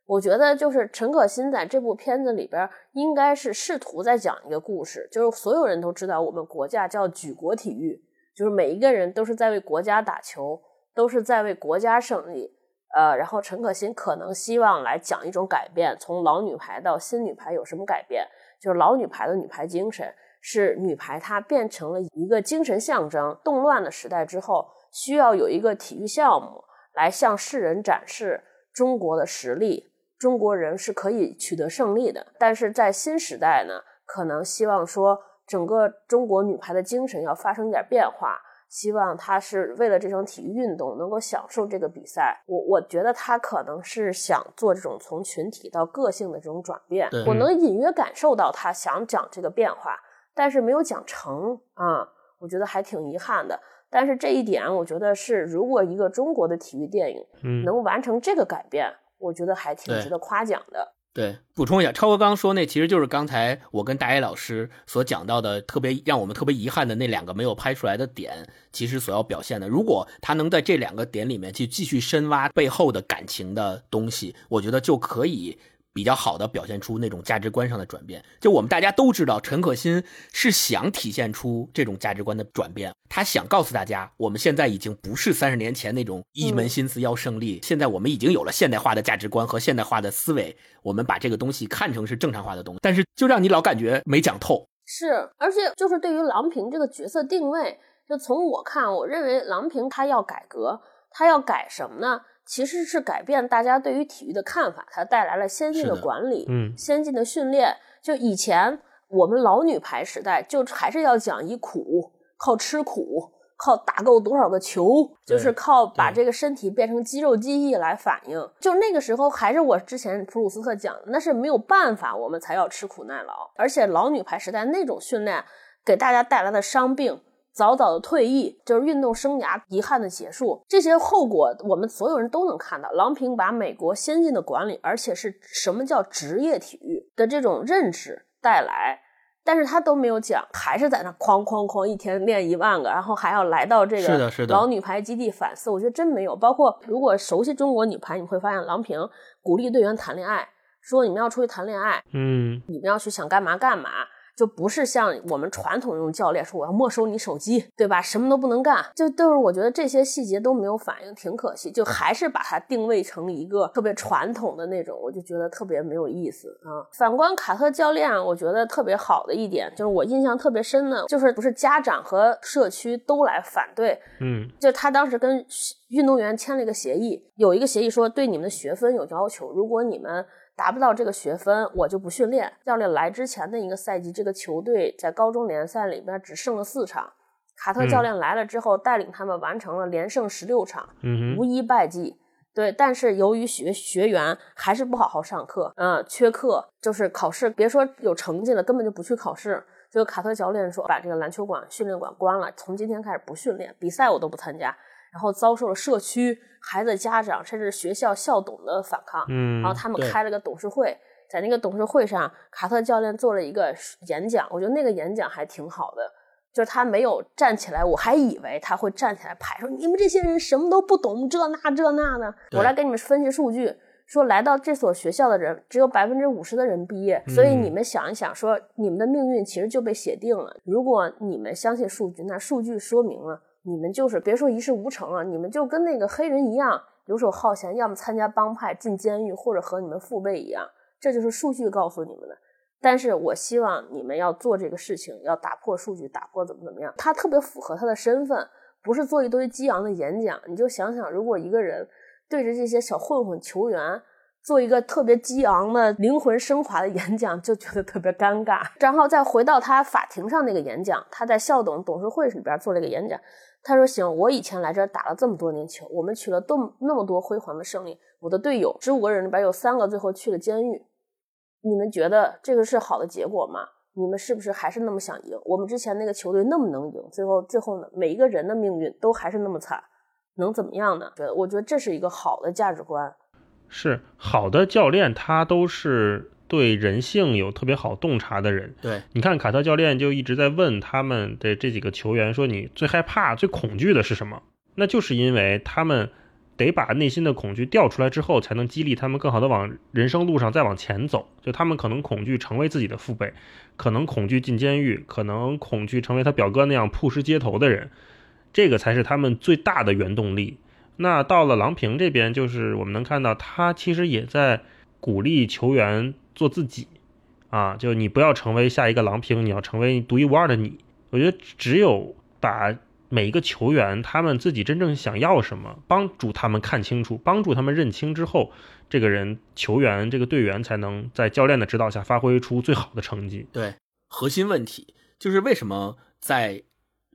我觉得就是陈可辛在这部片子里边应该是试图在讲一个故事，就是所有人都知道我们国家叫举国体育，就是每一个人都是在为国家打球。都是在为国家胜利，呃，然后陈可辛可能希望来讲一种改变，从老女排到新女排有什么改变？就是老女排的女排精神是女排，它变成了一个精神象征。动乱的时代之后，需要有一个体育项目来向世人展示中国的实力，中国人是可以取得胜利的。但是在新时代呢，可能希望说整个中国女排的精神要发生一点变化。希望他是为了这种体育运动能够享受这个比赛。我我觉得他可能是想做这种从群体到个性的这种转变。我能隐约感受到他想讲这个变化，但是没有讲成啊，我觉得还挺遗憾的。但是这一点，我觉得是如果一个中国的体育电影能完成这个改变，我觉得还挺值得夸奖的。对，补充一下，超哥刚刚说那其实就是刚才我跟大 A 老师所讲到的，特别让我们特别遗憾的那两个没有拍出来的点，其实所要表现的，如果他能在这两个点里面去继续深挖背后的感情的东西，我觉得就可以。比较好的表现出那种价值观上的转变，就我们大家都知道，陈可辛是想体现出这种价值观的转变。他想告诉大家，我们现在已经不是三十年前那种一门心思要胜利，现在我们已经有了现代化的价值观和现代化的思维，我们把这个东西看成是正常化的东西。但是就让你老感觉没讲透。是，而且就是对于郎平这个角色定位，就从我看，我认为郎平她要改革，她要改什么呢？其实是改变大家对于体育的看法，它带来了先进的管理，嗯，先进的训练。就以前我们老女排时代，就还是要讲以苦，靠吃苦，靠打够多少个球，就是靠把这个身体变成肌肉记忆来反应。就那个时候，还是我之前普鲁斯特讲的，那是没有办法，我们才要吃苦耐劳。而且老女排时代那种训练，给大家带来的伤病。早早的退役就是运动生涯遗憾的结束，这些后果我们所有人都能看到。郎平把美国先进的管理，而且是什么叫职业体育的这种认知带来，但是他都没有讲，还是在那哐哐哐一天练一万个，然后还要来到这个老女排基地反思。我觉得真没有。包括如果熟悉中国女排，你会发现郎平鼓励队员谈恋爱，说你们要出去谈恋爱，嗯，你们要去想干嘛干嘛。就不是像我们传统那种教练说我要没收你手机，对吧？什么都不能干，就都是我觉得这些细节都没有反应，挺可惜。就还是把它定位成一个特别传统的那种，我就觉得特别没有意思啊。反观卡特教练，我觉得特别好的一点就是我印象特别深的，就是不是家长和社区都来反对，嗯，就他当时跟运动员签了一个协议，有一个协议说对你们的学分有要求，如果你们。达不到这个学分，我就不训练。教练来之前的一个赛季，这个球队在高中联赛里边只胜了四场。卡特教练来了之后，带领他们完成了连胜十六场，无一败绩。对，但是由于学学员还是不好好上课，嗯，缺课，就是考试，别说有成绩了，根本就不去考试。就卡特教练说，把这个篮球馆、训练馆关了，从今天开始不训练，比赛我都不参加。然后遭受了社区、孩子、家长，甚至学校校董的反抗。嗯，然后他们开了个董事会，在那个董事会上，卡特教练做了一个演讲。我觉得那个演讲还挺好的，就是他没有站起来，我还以为他会站起来排说：“你们这些人什么都不懂，这那这那的。”我来给你们分析数据。说来到这所学校的人只有百分之五十的人毕业，所以嗯你们想一想，说你们的命运其实就被写定了。如果你们相信数据，那数据说明了你们就是别说一事无成了，你们就跟那个黑人一样游手好闲，要么参加帮派进监狱，或者和你们父辈一样，这就是数据告诉你们的。但是我希望你们要做这个事情，要打破数据，打破怎么怎么样。他特别符合他的身份，不是做一堆激昂的演讲。你就想想，如果一个人对着这些小混混球员做一个特别激昂的灵魂升华的演讲，就觉得特别尴尬。然后再回到他法庭上那个演讲，他在校董董事会里边做了一个演讲。他说：“行，我以前来这儿打了这么多年球，我们取了都那么多辉煌的胜利。我的队友十五个人里边有三个最后去了监狱。你们觉得这个是好的结果吗？你们是不是还是那么想赢？我们之前那个球队那么能赢，最后最后呢，每一个人的命运都还是那么惨，能怎么样呢？觉得我觉得这是一个好的价值观。是好的教练，他都是对人性有特别好洞察的人。对，你看卡特教练就一直在问他们的这几个球员说：“你最害怕、最恐惧的是什么？”那就是因为他们得把内心的恐惧调出来之后，才能激励他们更好的往人生路上再往前走。就他们可能恐惧成为自己的父辈，可能恐惧进监狱，可能恐惧成为他表哥那样曝尸街头的人，这个才是他们最大的原动力。那到了郎平这边，就是我们能看到他其实也在鼓励球员做自己啊，就你不要成为下一个郎平，你要成为独一无二的你。我觉得只有把每一个球员他们自己真正想要什么，帮助他们看清楚，帮助他们认清之后，这个人球员这个队员才能在教练的指导下发挥出最好的成绩。对，核心问题就是为什么在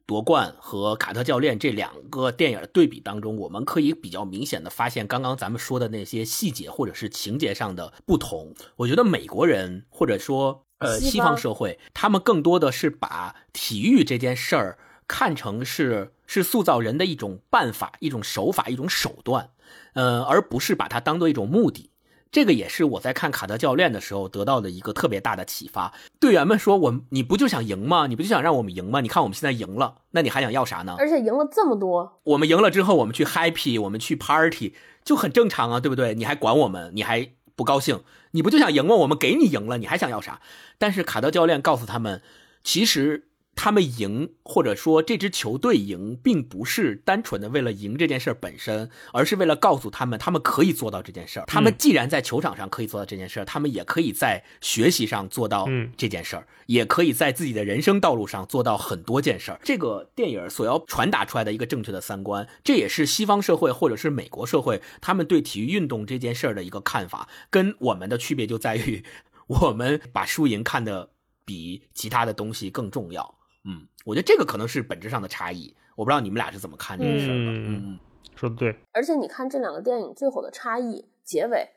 夺冠和卡特教练这两个电影的对比当中，我们可以比较明显的发现，刚刚咱们说的那些细节或者是情节上的不同。我觉得美国人或者说呃西方社会，他们更多的是把体育这件事儿看成是是塑造人的一种办法、一种手法、一种手段，呃，而不是把它当做一种目的。这个也是我在看卡德教练的时候得到的一个特别大的启发。队员们说：“我你不就想赢吗？你不就想让我们赢吗？你看我们现在赢了，那你还想要啥呢？而且赢了这么多，我们赢了之后，我们去 happy，我们去 party 就很正常啊，对不对？你还管我们，你还不高兴？你不就想赢吗？我们给你赢了，你还想要啥？但是卡德教练告诉他们，其实他们赢，或者说这支球队赢，并不是单纯的为了赢这件事本身，而是为了告诉他们，他们可以做到这件事儿。他们既然在球场上可以做到这件事儿，他们也可以在学习上做到嗯这件事儿，也可以在自己的人生道路上做到很多件事儿。这个电影所要传达出来的一个正确的三观，这也是西方社会或者是美国社会他们对体育运动这件事儿的一个看法，跟我们的区别就在于，我们把输赢看得比其他的东西更重要。嗯，我觉得这个可能是本质上的差异。我不知道你们俩是怎么看这个事儿的。嗯嗯嗯，说的对，而且你看这两个电影最后的差异，结尾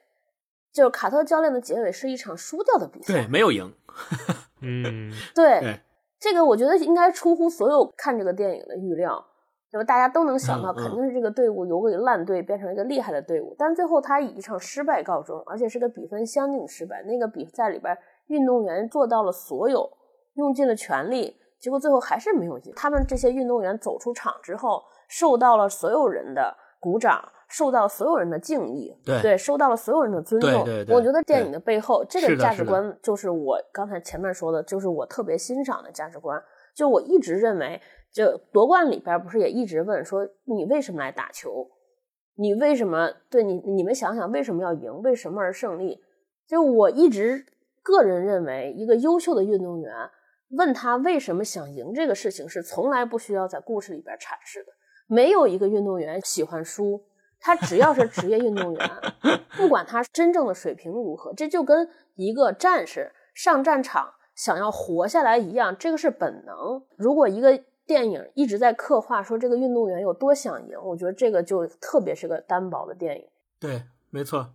就是卡特教练的结尾是一场输掉的比赛。对，没有赢。嗯，对对这个我觉得应该出乎所有看这个电影的预料，对吧？大家都能想到，肯定是这个队伍由个烂队变成一个厉害的队伍，但最后他以一场失败告终，而且是个比分相近的失败。那个比赛里边，运动员做到了所有，用尽了全力，结果最后还是没有赢。他们这些运动员走出场之后，受到了所有人的鼓掌。受到所有人的敬意，对受到了所有人的尊重。对对对我觉得电影的背后，这个价值观就是我刚才前面说的，就是我特别欣赏的价值观。就我一直认为，就夺冠里边不是也一直问说你为什么来打球？你为什么对你你们想想为什么要赢？为什么而胜利？就我一直个人认为，一个优秀的运动员问他为什么想赢这个事情是从来不需要在故事里边阐释的。没有一个运动员喜欢输。他只要是职业运动员，不管他真正的水平如何，这就跟一个战士上战场想要活下来一样，这个是本能。如果一个电影一直在刻画说这个运动员有多想赢，我觉得这个就特别是个单薄的电影。对，没错，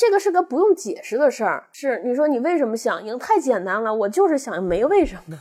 这个是个不用解释的事儿。是你说你为什么想赢？太简单了，我就是想赢，没为什么。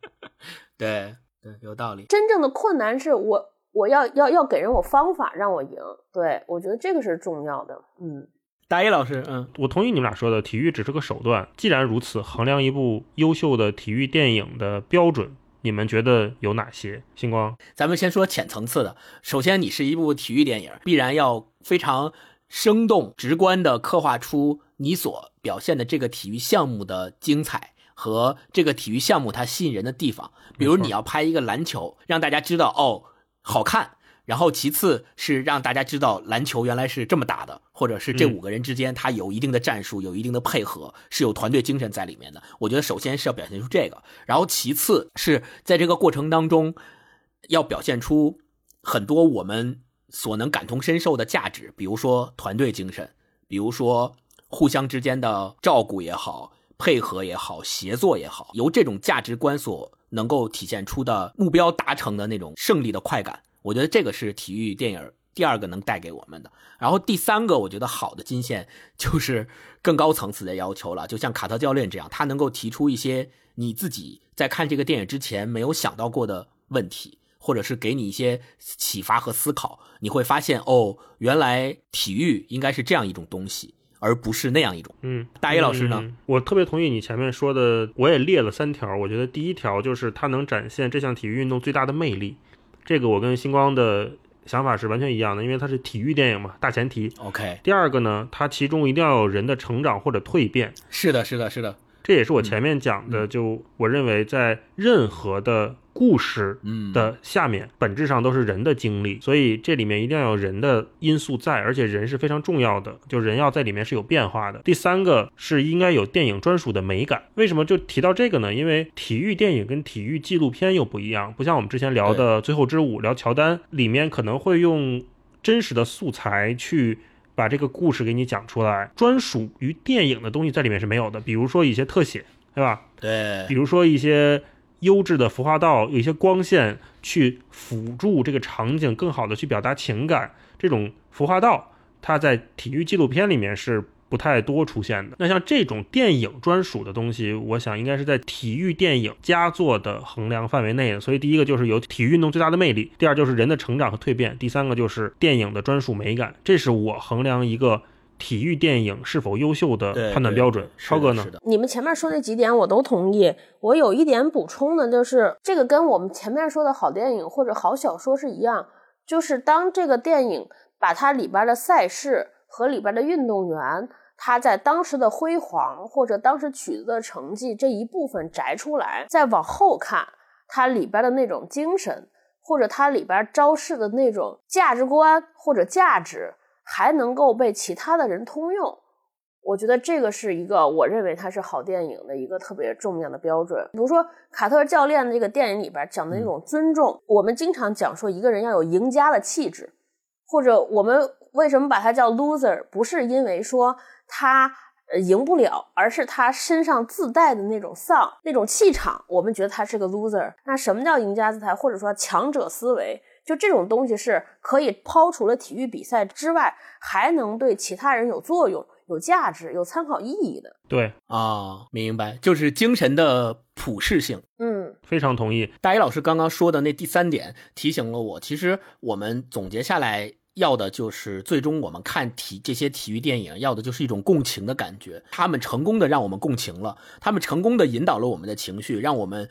对对，有道理。真正的困难是我。我要要要给人我方法让我赢，对我觉得这个是重要的。嗯，大一老师，嗯，我同意你们俩说的，体育只是个手段。既然如此，衡量一部优秀的体育电影的标准，你们觉得有哪些？星光，咱们先说浅层次的。首先，你是一部体育电影，必然要非常生动直观的刻画出你所表现的这个体育项目的精彩和这个体育项目它吸引人的地方。比如你要拍一个篮球，让大家知道哦好看。然后其次是让大家知道篮球原来是这么打的，或者是这五个人之间他有一定的战术，有一定的配合，是有团队精神在里面的。我觉得首先是要表现出这个，然后其次是在这个过程当中要表现出很多我们所能感同身受的价值，比如说团队精神，比如说互相之间的照顾也好，配合也好，协作也好，由这种价值观所能够体现出的目标达成的那种胜利的快感。我觉得这个是体育电影第二个能带给我们的，然后第三个，我觉得好的金线就是更高层次的要求了，就像卡特教练这样，他能够提出一些你自己在看这个电影之前没有想到过的问题，或者是给你一些启发和思考，你会发现哦，原来体育应该是这样一种东西，而不是那样一种。嗯，大一老师呢？我特别同意你前面说的，我也列了三条，我觉得第一条就是它能展现这项体育运动最大的魅力。这个我跟星光的想法是完全一样的，因为它是体育电影嘛，大前提。OK。第二个呢，它其中一定要有人的成长或者蜕变。是的，是的，是的。这也是我前面讲的，就我认为在任何的故事的下面，本质上都是人的经历，所以这里面一定要有人的因素在，而且人是非常重要的，就人要在里面是有变化的。第三个是应该有电影专属的美感。为什么就提到这个呢？因为体育电影跟体育纪录片又不一样，不像我们之前聊的《最后之舞》聊乔丹，里面可能会用真实的素材去。把这个故事给你讲出来，专属于电影的东西在里面是没有的，比如说一些特写，对吧？对，比如说一些优质的服化道，有一些光线去辅助这个场景更好的去表达情感，这种服化道，它在体育纪录片里面是。不太多出现的。那像这种电影专属的东西，我想应该是在体育电影佳作的衡量范围内的。所以第一个就是有体育运动最大的魅力，第二就是人的成长和蜕变，第三个就是电影的专属美感。这是我衡量一个体育电影是否优秀的判断标准。超哥呢？你们前面说那几点我都同意。我有一点补充的，就是这个跟我们前面说的好电影或者好小说是一样，就是当这个电影把它里边的赛事。和里边的运动员，他在当时的辉煌或者当时取得的成绩这一部分摘出来，再往后看，它里边的那种精神，或者它里边昭示的那种价值观或者价值，还能够被其他的人通用。我觉得这个是一个我认为它是好电影的一个特别重要的标准。比如说卡特教练这个电影里边讲的那种尊重，我们经常讲说一个人要有赢家的气质，或者我们。为什么把他叫 loser？不是因为说他呃赢不了，而是他身上自带的那种丧、那种气场，我们觉得他是个 loser。那什么叫赢家姿态，或者说强者思维？就这种东西是可以抛除了体育比赛之外，还能对其他人有作用、有价值、有参考意义的。对啊，明白，就是精神的普适性。嗯，非常同意。大一老师刚刚说的那第三点提醒了我，其实我们总结下来。要的就是最终我们看体这些体育电影，要的就是一种共情的感觉。他们成功的让我们共情了，他们成功的引导了我们的情绪，让我们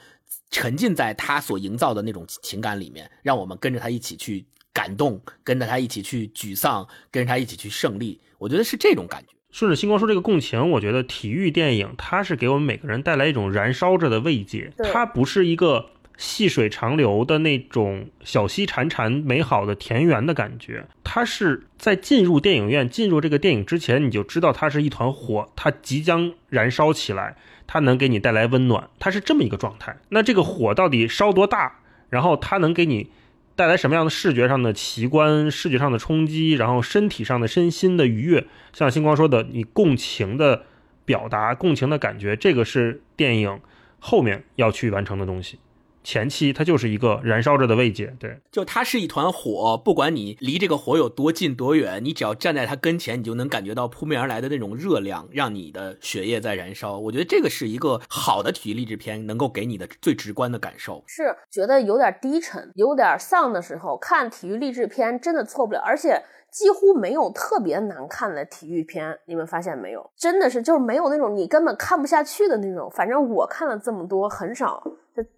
沉浸在他所营造的那种情感里面，让我们跟着他一起去感动，跟着他一起去沮丧，跟着他一起去胜利。我觉得是这种感觉。顺着星光说这个共情，我觉得体育电影它是给我们每个人带来一种燃烧着的慰藉，它不是一个。细水长流的那种小溪潺潺美好的田园的感觉，它是在进入电影院、进入这个电影之前，你就知道它是一团火，它即将燃烧起来，它能给你带来温暖，它是这么一个状态。那这个火到底烧多大？然后它能给你带来什么样的视觉上的奇观、视觉上的冲击，然后身体上的身心的愉悦？像星光说的，你共情的表达、共情的感觉，这个是电影后面要去完成的东西。前期它就是一个燃烧着的慰藉，对，就它是一团火，不管你离这个火有多近多远，你只要站在它跟前，你就能感觉到扑面而来的那种热量，让你的血液在燃烧。我觉得这个是一个好的体育励志片能够给你的最直观的感受。是觉得有点低沉、有点丧的时候，看体育励志片真的错不了，而且几乎没有特别难看的体育片，你们发现没有？真的是就是没有那种你根本看不下去的那种。反正我看了这么多，很少。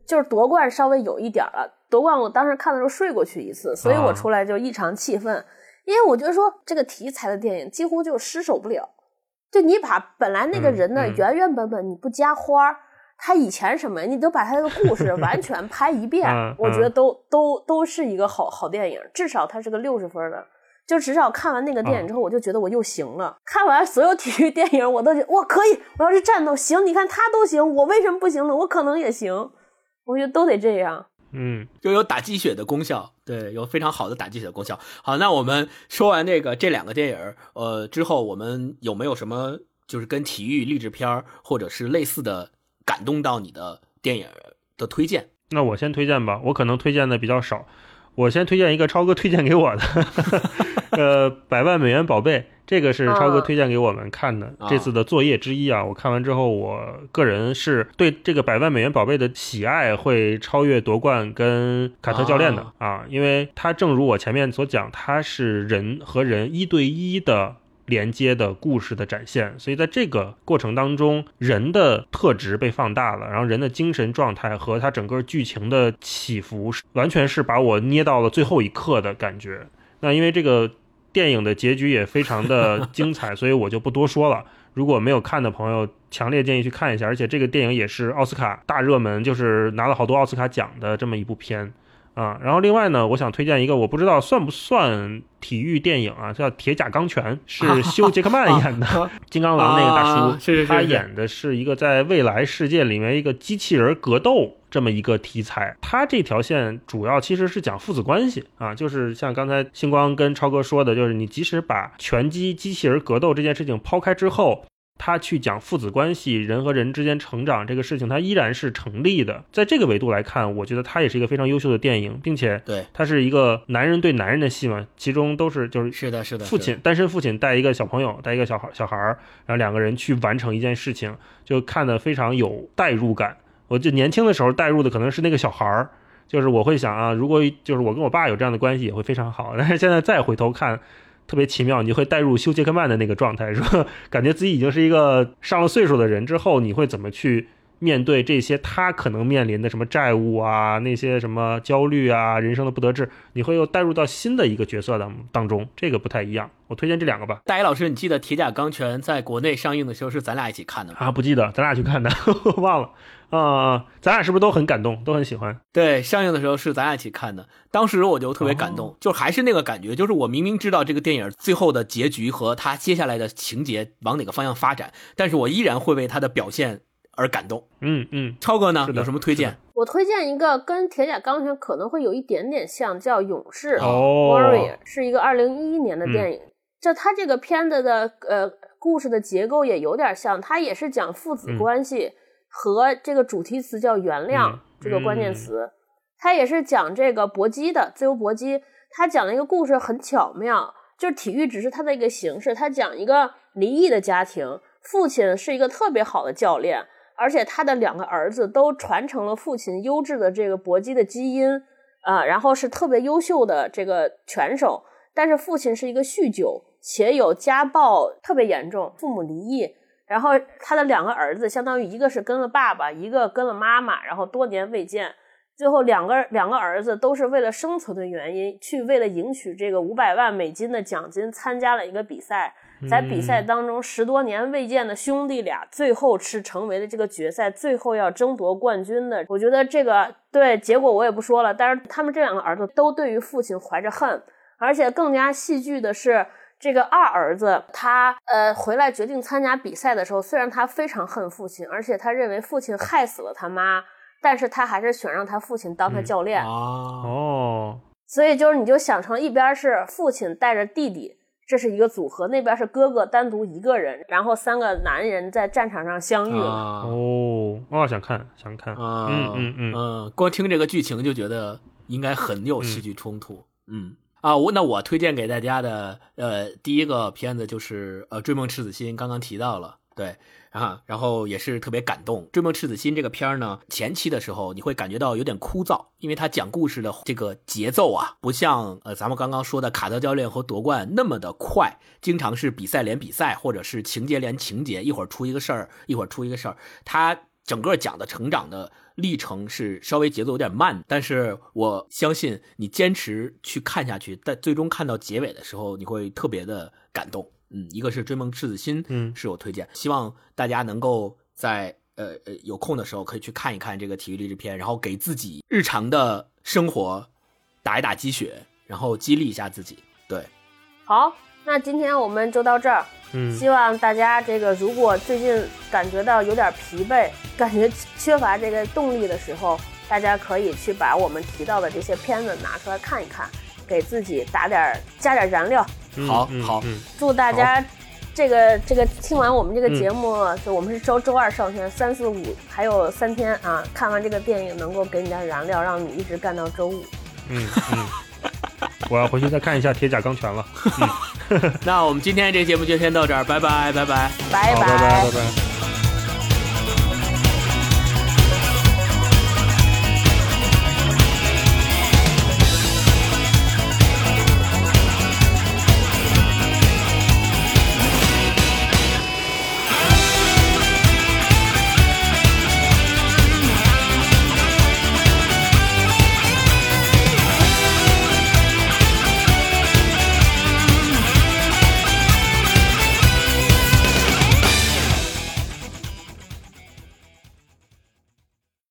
就是夺冠稍微有一点了，夺冠我当时看的时候睡过去一次，所以我出来就异常气愤，因为我觉得说这个题材的电影几乎就失手不了。就你把本来那个人呢原原本本你不加花儿，他以前什么，你都把他的故事 完全拍一遍嗯，我觉得都都都是一个好好电影，至少它是个六十分的。就至少看完那个电影之后，我就觉得我又行了。看完所有体育电影，我都觉得我可以，我要是战斗行，你看他都行，我为什么不行呢？我可能也行，我觉得都得这样。嗯，就有打鸡血的功效，对，有非常好的打鸡血的功效。好，那我们说完这个这两个电影，呃，之后我们有没有什么就是跟体育励志片儿或者是类似的感动到你的电影的推荐？那我先推荐吧，我可能推荐的比较少，我先推荐一个超哥推荐给我的，呃，百万美元宝贝，这个是超哥啊推荐给我们看的、啊这次的作业之一啊。我看完之后，我个人是对这个百万美元宝贝的喜爱会超越夺冠跟卡特教练的啊因为他正如我前面所讲，他是人和人一对一的。连接的故事的展现，所以在这个过程当中，人的特质被放大了，然后人的精神状态和他整个剧情的起伏，完全是把我捏到了最后一刻的感觉。那因为这个电影的结局也非常的精彩，所以我就不多说了。如果没有看的朋友，强烈建议去看一下。而且这个电影也是奥斯卡大热门，就是拿了好多奥斯卡奖的这么一部片啊。然后另外呢，我想推荐一个，我不知道算不算体育电影啊，叫《铁甲钢拳》，是 休·杰克曼演的 金刚狼那个大叔，啊是是是是他演的是一个在未来世界里面一个机器人格斗这么一个题材。他这条线主要其实是讲父子关系啊，就是像刚才星光跟超哥说的，就是你即使把拳击机器人格斗这件事情抛开之后。他去讲父子关系、人和人之间成长这个事情，它依然是成立的。在这个维度来看，我觉得它也是一个非常优秀的电影，并且对，它是一个男人对男人的戏嘛，其中都是就是是的，是的，父亲单身父亲带一个小朋友，带一个小孩小孩儿，然后两个人去完成一件事情，就看得非常有代入感。我就年轻的时候代入的可能是那个小孩儿，就是我会想啊，如果就是我跟我爸有这样的关系也会非常好。但是现在再回头看，特别奇妙，你会带入休·杰克曼的那个状态，说 感觉自己已经是一个上了岁数的人之后，你会怎么去面对这些他可能面临的什么债务啊，那些什么焦虑啊，人生的不得志，你会又带入到新的一个角色当当中，这个不太一样。我推荐这两个吧。大一老师，你记得《铁甲钢拳》在国内上映的时候是咱俩一起看的吗？啊，不记得，咱俩去看的，我 忘了啊、咱俩是不是都很感动，都很喜欢？对，上映的时候是咱俩一起看的，当时我就特别感动，就还是那个感觉，就是我明明知道这个电影最后的结局和他接下来的情节往哪个方向发展，但是我依然会为他的表现而感动。嗯嗯，超哥呢有什么推荐？我推荐一个跟《铁甲钢拳》可能会有一点点像，叫《勇士》哦 Warrior，是一个二零一一年的电影。就它这个片子的呃故事的结构也有点像，它也是讲父子嗯关系和这个主题词叫原谅、嗯这个关键词，它也是讲这个搏击的自由搏击。他讲了一个故事很巧妙，就是体育只是它的一个形式。他讲一个离异的家庭，父亲是一个特别好的教练，而且他的两个儿子都传承了父亲优质的这个搏击的基因啊、然后是特别优秀的这个拳手。但是父亲是一个酗酒且有家暴特别严重，父母离异，然后他的两个儿子相当于一个是跟了爸爸，一个跟了妈妈，然后多年未见。最后两个两个儿子都是为了生存的原因，去为了赢取这个五百万美金的奖金，参加了一个比赛。在比赛当中，十多年未见的兄弟俩，最后是成为了这个决赛最后要争夺冠军的。我觉得这个对结果我也不说了，但是他们这两个儿子都对于父亲怀着恨，而且更加戏剧的是，这个二儿子他呃回来决定参加比赛的时候，虽然他非常恨父亲，而且他认为父亲害死了他妈，但是他还是选让他父亲当他嗯教练。啊，哦，所以就是你就想成一边是父亲带着弟弟，这是一个组合；那边是哥哥单独一个人，然后三个男人在战场上相遇了。啊哦，哦，想看，想看，啊，嗯嗯嗯嗯，光听这个剧情就觉得应该很有戏剧冲突，嗯。啊，我那我推荐给大家的，呃，第一个片子就是呃《追梦赤子心》，刚刚提到了，对啊，然后也是特别感动。《追梦赤子心》这个片儿呢，前期的时候你会感觉到有点枯燥，因为它讲故事的这个节奏啊，不像呃咱们刚刚说的卡特教练和夺冠那么的快，经常是比赛连比赛，或者是情节连情节，一会儿出一个事儿，一会儿出一个事儿，它。整个讲的成长的历程是稍微节奏有点慢，但是我相信你坚持去看下去，但最终看到结尾的时候，你会特别的感动。嗯，一个是追梦赤子心，嗯是我推荐，希望大家能够在呃呃有空的时候可以去看一看这个体育励志片，然后给自己日常的生活打一打鸡血，然后激励一下自己。对，好，那今天我们就到这儿。嗯希望大家这个如果最近感觉到有点疲惫，感觉缺乏这个动力的时候，大家可以去把我们提到的这些片子拿出来看一看，给自己打点加点燃料。好好嗯祝大家这个这个听完我们这个节目，就我们是周周二上线，三四五还有三天啊，看完这个电影能够给你点燃料，让你一直干到周五。嗯嗯，我要回去再看一下《铁甲钢拳》了。那我们今天这节目就先到这儿，拜拜，拜拜。拜拜，拜拜拜拜。